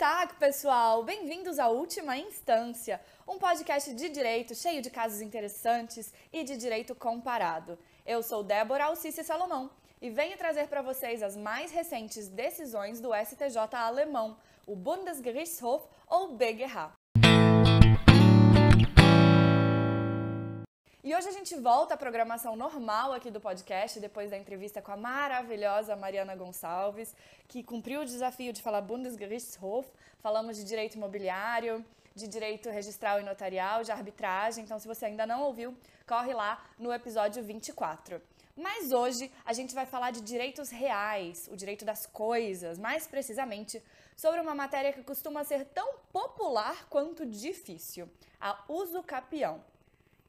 Tag, pessoal! Bem-vindos à Última Instância, um podcast de direito cheio de casos interessantes e de direito comparado. Eu sou Débora Alcice Salomão e venho trazer para vocês as mais recentes decisões do STJ alemão, o Bundesgerichtshof ou BGH. E hoje a gente volta à programação normal aqui do podcast, depois da entrevista com a maravilhosa Mariana Gonçalves, que cumpriu o desafio de falar Bundesgerichtshof. Falamos de direito imobiliário, de direito registral e notarial, de arbitragem. Então, se você ainda não ouviu, corre lá no episódio 24. Mas hoje a gente vai falar de direitos reais, o direito das coisas, mais precisamente sobre uma matéria que costuma ser tão popular quanto difícil, a uso capião.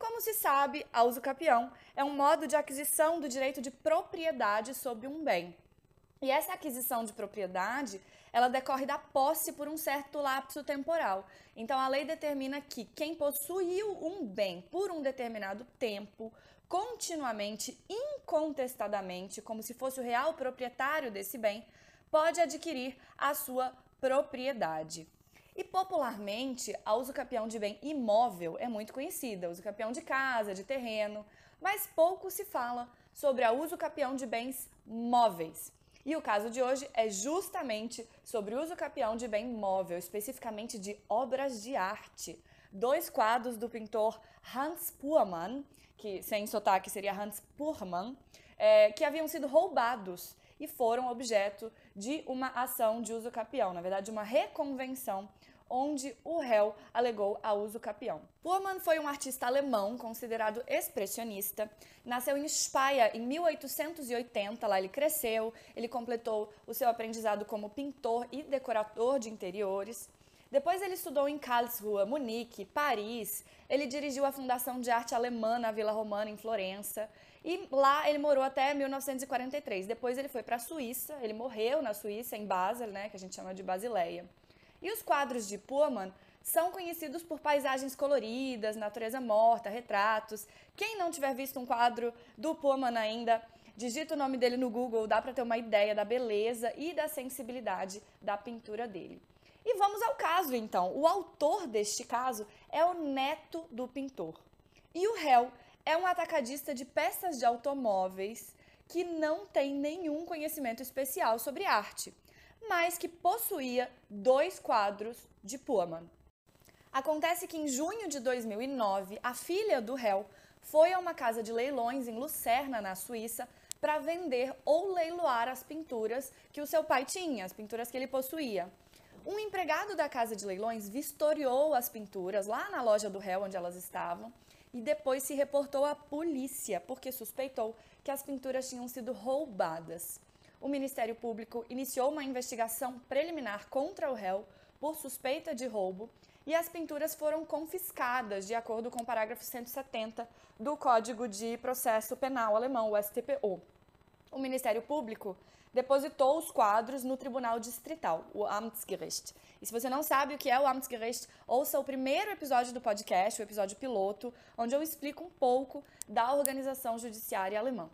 Como se sabe, a uso capião é um modo de aquisição do direito de propriedade sobre um bem. E essa aquisição de propriedade, ela decorre da posse por um certo lapso temporal. Então a lei determina que quem possuiu um bem por um determinado tempo, continuamente, incontestadamente, como se fosse o real proprietário desse bem, pode adquirir a sua propriedade. E popularmente, a uso capião de bem imóvel é muito conhecida, uso capião de casa, de terreno, mas pouco se fala sobre a uso capião de bens móveis. E o caso de hoje é justamente sobre uso capião de bem móvel, especificamente de obras de arte. Dois quadros do pintor Hans Puhrmann, que sem sotaque seria Hans Puhrmann, é, que haviam sido roubados e foram objeto de uma ação de uso capião, na verdade, uma reconvenção onde o réu alegou a uso capião. Pullman foi um artista alemão considerado expressionista. Nasceu em Speyer em 1880, lá ele cresceu, ele completou o seu aprendizado como pintor e decorador de interiores. Depois ele estudou em Karlsruhe, Munique, Paris. Ele dirigiu a Fundação de Arte Alemã na Vila Romana, em Florença. E lá ele morou até 1943. Depois ele foi para a Suíça, ele morreu na Suíça, em Basel, né, que a gente chama de Basileia. E os quadros de Pullman são conhecidos por paisagens coloridas, natureza morta, retratos. Quem não tiver visto um quadro do Pullman ainda, digita o nome dele no Google, dá para ter uma ideia da beleza e da sensibilidade da pintura dele. E vamos ao caso então. O autor deste caso é o neto do pintor. E o réu é um atacadista de peças de automóveis que não tem nenhum conhecimento especial sobre arte, mas que possuía dois quadros de Pullman. Acontece que em junho de 2009, a filha do réu foi a uma casa de leilões em Lucerna, na Suíça, para vender ou leiloar as pinturas que o seu pai tinha, as pinturas que ele possuía. Um empregado da casa de leilões vistoriou as pinturas lá na loja do réu onde elas estavam e depois se reportou à polícia porque suspeitou que as pinturas tinham sido roubadas. O Ministério Público iniciou uma investigação preliminar contra o réu por suspeita de roubo e as pinturas foram confiscadas, de acordo com o parágrafo 170 do Código de Processo Penal alemão, o STPO. O Ministério Público depositou os quadros no Tribunal Distrital, o Amtsgericht. E se você não sabe o que é o Amtsgericht, ouça o primeiro episódio do podcast, o episódio piloto, onde eu explico um pouco da organização judiciária alemã.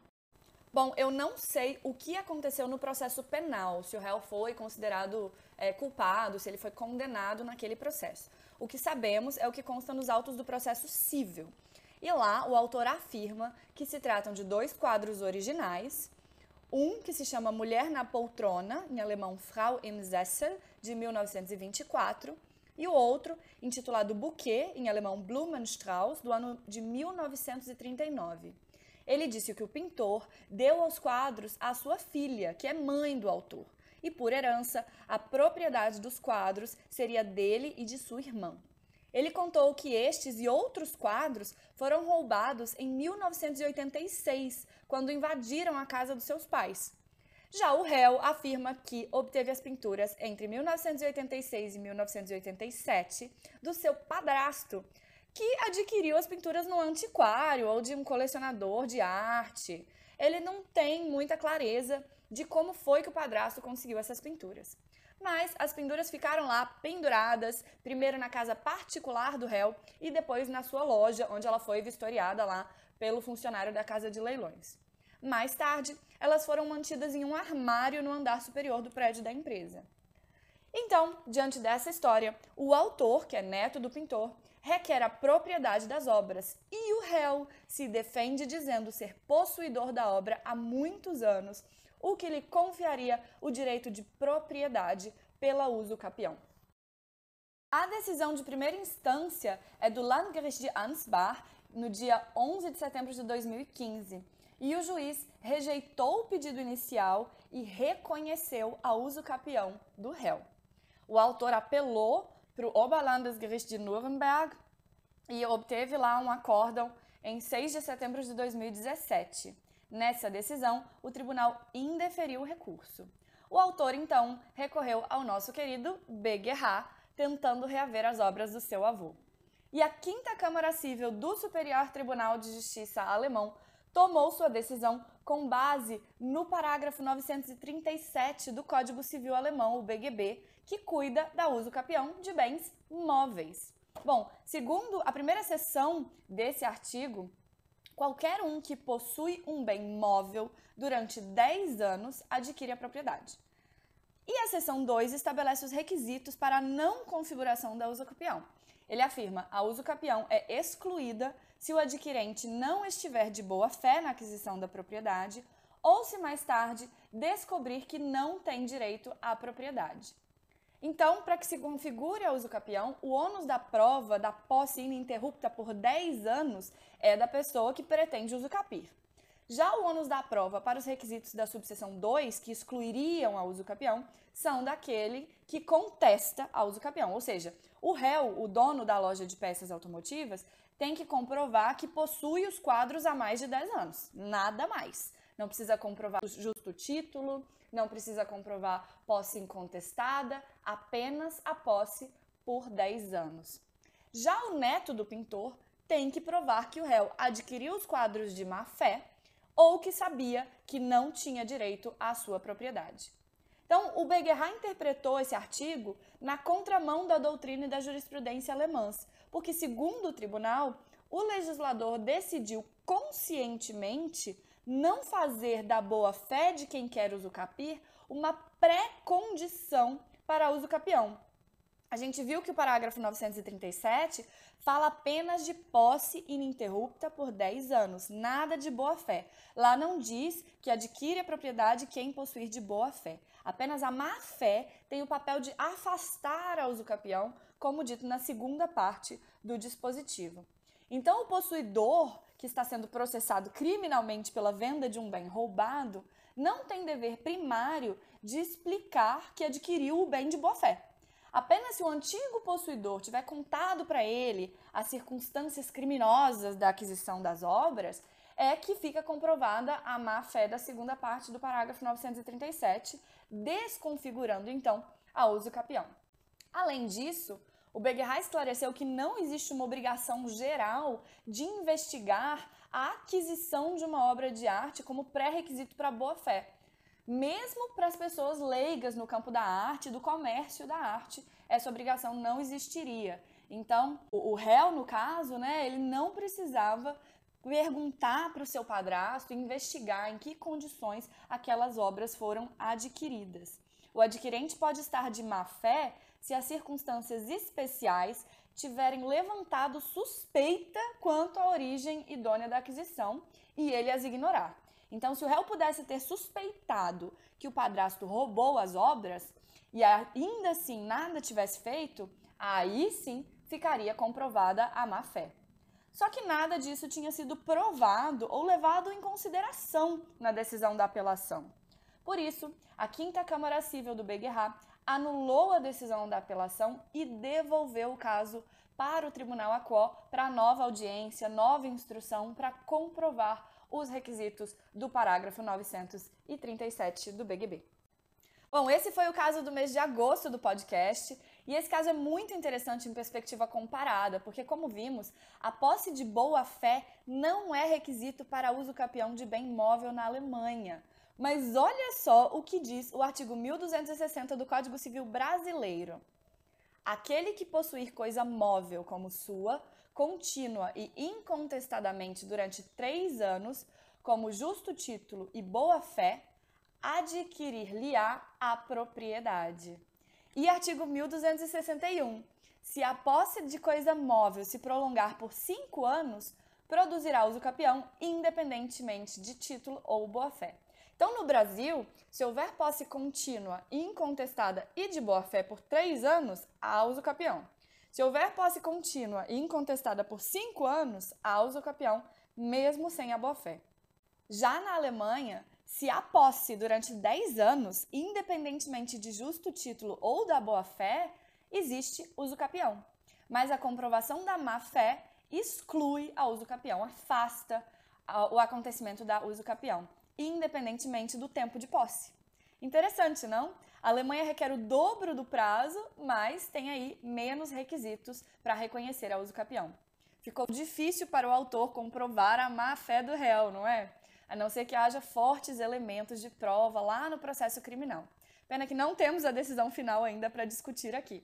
Bom, eu não sei o que aconteceu no processo penal, se o réu foi considerado é, culpado, se ele foi condenado naquele processo. O que sabemos é o que consta nos autos do processo civil. E lá o autor afirma que se tratam de dois quadros originais, um que se chama Mulher na Poltrona, em alemão Frau im Sessel, de 1924, e o outro, intitulado Bouquet, em alemão Blumenstrauß, do ano de 1939. Ele disse que o pintor deu aos quadros à sua filha, que é mãe do autor, e por herança, a propriedade dos quadros seria dele e de sua irmã. Ele contou que estes e outros quadros foram roubados em 1986, quando invadiram a casa dos seus pais. Já o réu afirma que obteve as pinturas entre 1986 e 1987 do seu padrasto, que adquiriu as pinturas no antiquário ou de um colecionador de arte. Ele não tem muita clareza de como foi que o padrasto conseguiu essas pinturas. Mas as penduras ficaram lá penduradas, primeiro na casa particular do réu e depois na sua loja, onde ela foi vistoriada lá pelo funcionário da casa de leilões. Mais tarde, elas foram mantidas em um armário no andar superior do prédio da empresa. Então, diante dessa história, o autor, que é neto do pintor, requer a propriedade das obras e o réu se defende dizendo ser possuidor da obra há muitos anos, o que lhe confiaria o direito de propriedade pela uso capião. A decisão de primeira instância é do Landgericht de Ansbach no dia 11 de setembro de 2015 e o juiz rejeitou o pedido inicial e reconheceu a uso capião do réu. O autor apelou para o Oberlandesgericht de Nuremberg e obteve lá um acórdão em 6 de setembro de 2017. Nessa decisão, o tribunal indeferiu o recurso. O autor, então, recorreu ao nosso querido BGH, tentando reaver as obras do seu avô. E a Quinta Câmara Civil do Superior Tribunal de Justiça alemão tomou sua decisão com base no parágrafo 937 do Código Civil Alemão, o BGB, que cuida da uso capião de bens móveis. Bom, segundo a primeira seção desse artigo, qualquer um que possui um bem móvel durante 10 anos adquire a propriedade. E a seção 2 estabelece os requisitos para a não configuração da uso capião. Ele afirma: a uso capião é excluída se o adquirente não estiver de boa fé na aquisição da propriedade ou se mais tarde descobrir que não tem direito à propriedade. Então, para que se configure a uso capião, o ônus da prova da posse ininterrupta por 10 anos é da pessoa que pretende usucapir. Já o ônus da prova para os requisitos da subseção 2, que excluiriam a uso capião, são daquele que contesta a uso capião, ou seja, o réu, o dono da loja de peças automotivas, tem que comprovar que possui os quadros há mais de 10 anos, nada mais. Não precisa comprovar justo título, não precisa comprovar posse incontestada, apenas a posse por 10 anos. Já o neto do pintor tem que provar que o réu adquiriu os quadros de má fé ou que sabia que não tinha direito à sua propriedade. Então, o Beguerra interpretou esse artigo na contramão da doutrina e da jurisprudência alemãs, porque, segundo o tribunal, o legislador decidiu conscientemente não fazer da boa-fé de quem quer usucapir uma pré-condição para uso capião. A gente viu que o parágrafo 937 fala apenas de posse ininterrupta por 10 anos, nada de boa-fé. Lá não diz que adquire a propriedade quem possuir de boa-fé. Apenas a má-fé tem o papel de afastar a usucapião, como dito na segunda parte do dispositivo. Então, o possuidor que está sendo processado criminalmente pela venda de um bem roubado não tem dever primário de explicar que adquiriu o bem de boa fé. Apenas se o antigo possuidor tiver contado para ele as circunstâncias criminosas da aquisição das obras, é que fica comprovada a má fé da segunda parte do parágrafo 937, desconfigurando então a uso capião. Além disso, o Beguerra esclareceu que não existe uma obrigação geral de investigar a aquisição de uma obra de arte como pré-requisito para boa-fé. Mesmo para as pessoas leigas no campo da arte, do comércio da arte, essa obrigação não existiria. Então, o, réu, no caso, né, ele não precisava perguntar para o seu padrasto, investigar em que condições aquelas obras foram adquiridas. O adquirente pode estar de má fé se as circunstâncias especiais tiverem levantado suspeita quanto à origem idônea da aquisição e ele as ignorar. Então, se o réu pudesse ter suspeitado que o padrasto roubou as obras e ainda assim nada tivesse feito, aí sim ficaria comprovada a má fé. Só que nada disso tinha sido provado ou levado em consideração na decisão da apelação. Por isso, a Quinta Câmara Civil do Beguerra anulou a decisão da apelação e devolveu o caso para o Tribunal Aquó para nova audiência, nova instrução para comprovar os requisitos do parágrafo 937 do BGB. Bom, esse foi o caso do mês de agosto do podcast, e esse caso é muito interessante em perspectiva comparada, porque, como vimos, a posse de boa-fé não é requisito para uso capião de bem móvel na Alemanha. Mas olha só o que diz o artigo 1260 do Código Civil Brasileiro. Aquele que possuir coisa móvel como sua, contínua e incontestadamente durante três anos, como justo título e boa-fé, adquirir-lhe-á a propriedade. E artigo 1261. Se a posse de coisa móvel se prolongar por cinco anos, produzirá uso capião, independentemente de título ou boa-fé. Então, no Brasil, se houver posse contínua, incontestada e de boa-fé por três anos, há uso capião. Se houver posse contínua e incontestada por cinco anos, há uso capião, mesmo sem a boa-fé. Já na Alemanha, se há posse durante 10 anos, independentemente de justo título ou da boa-fé, existe uso capião. Mas a comprovação da má-fé exclui a uso capião, afasta o acontecimento da uso capião, independentemente do tempo de posse. Interessante, não? A Alemanha requer o dobro do prazo, mas tem aí menos requisitos para reconhecer a uso capião. Ficou difícil para o autor comprovar a má-fé do réu, não é? A não ser que haja fortes elementos de prova lá no processo criminal. Pena que não temos a decisão final ainda para discutir aqui.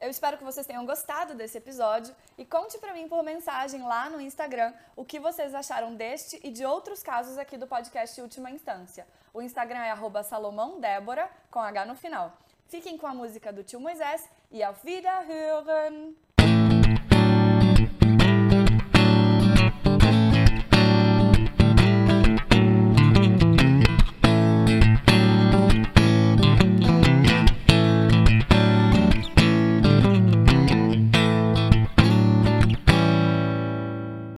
Eu espero que vocês tenham gostado desse episódio e conte para mim por mensagem lá no Instagram o que vocês acharam deste e de outros casos aqui do podcast Última Instância. O Instagram é salomãodébora, com H no final. Fiquem com a música do tio Moisés e auf Wiederhören!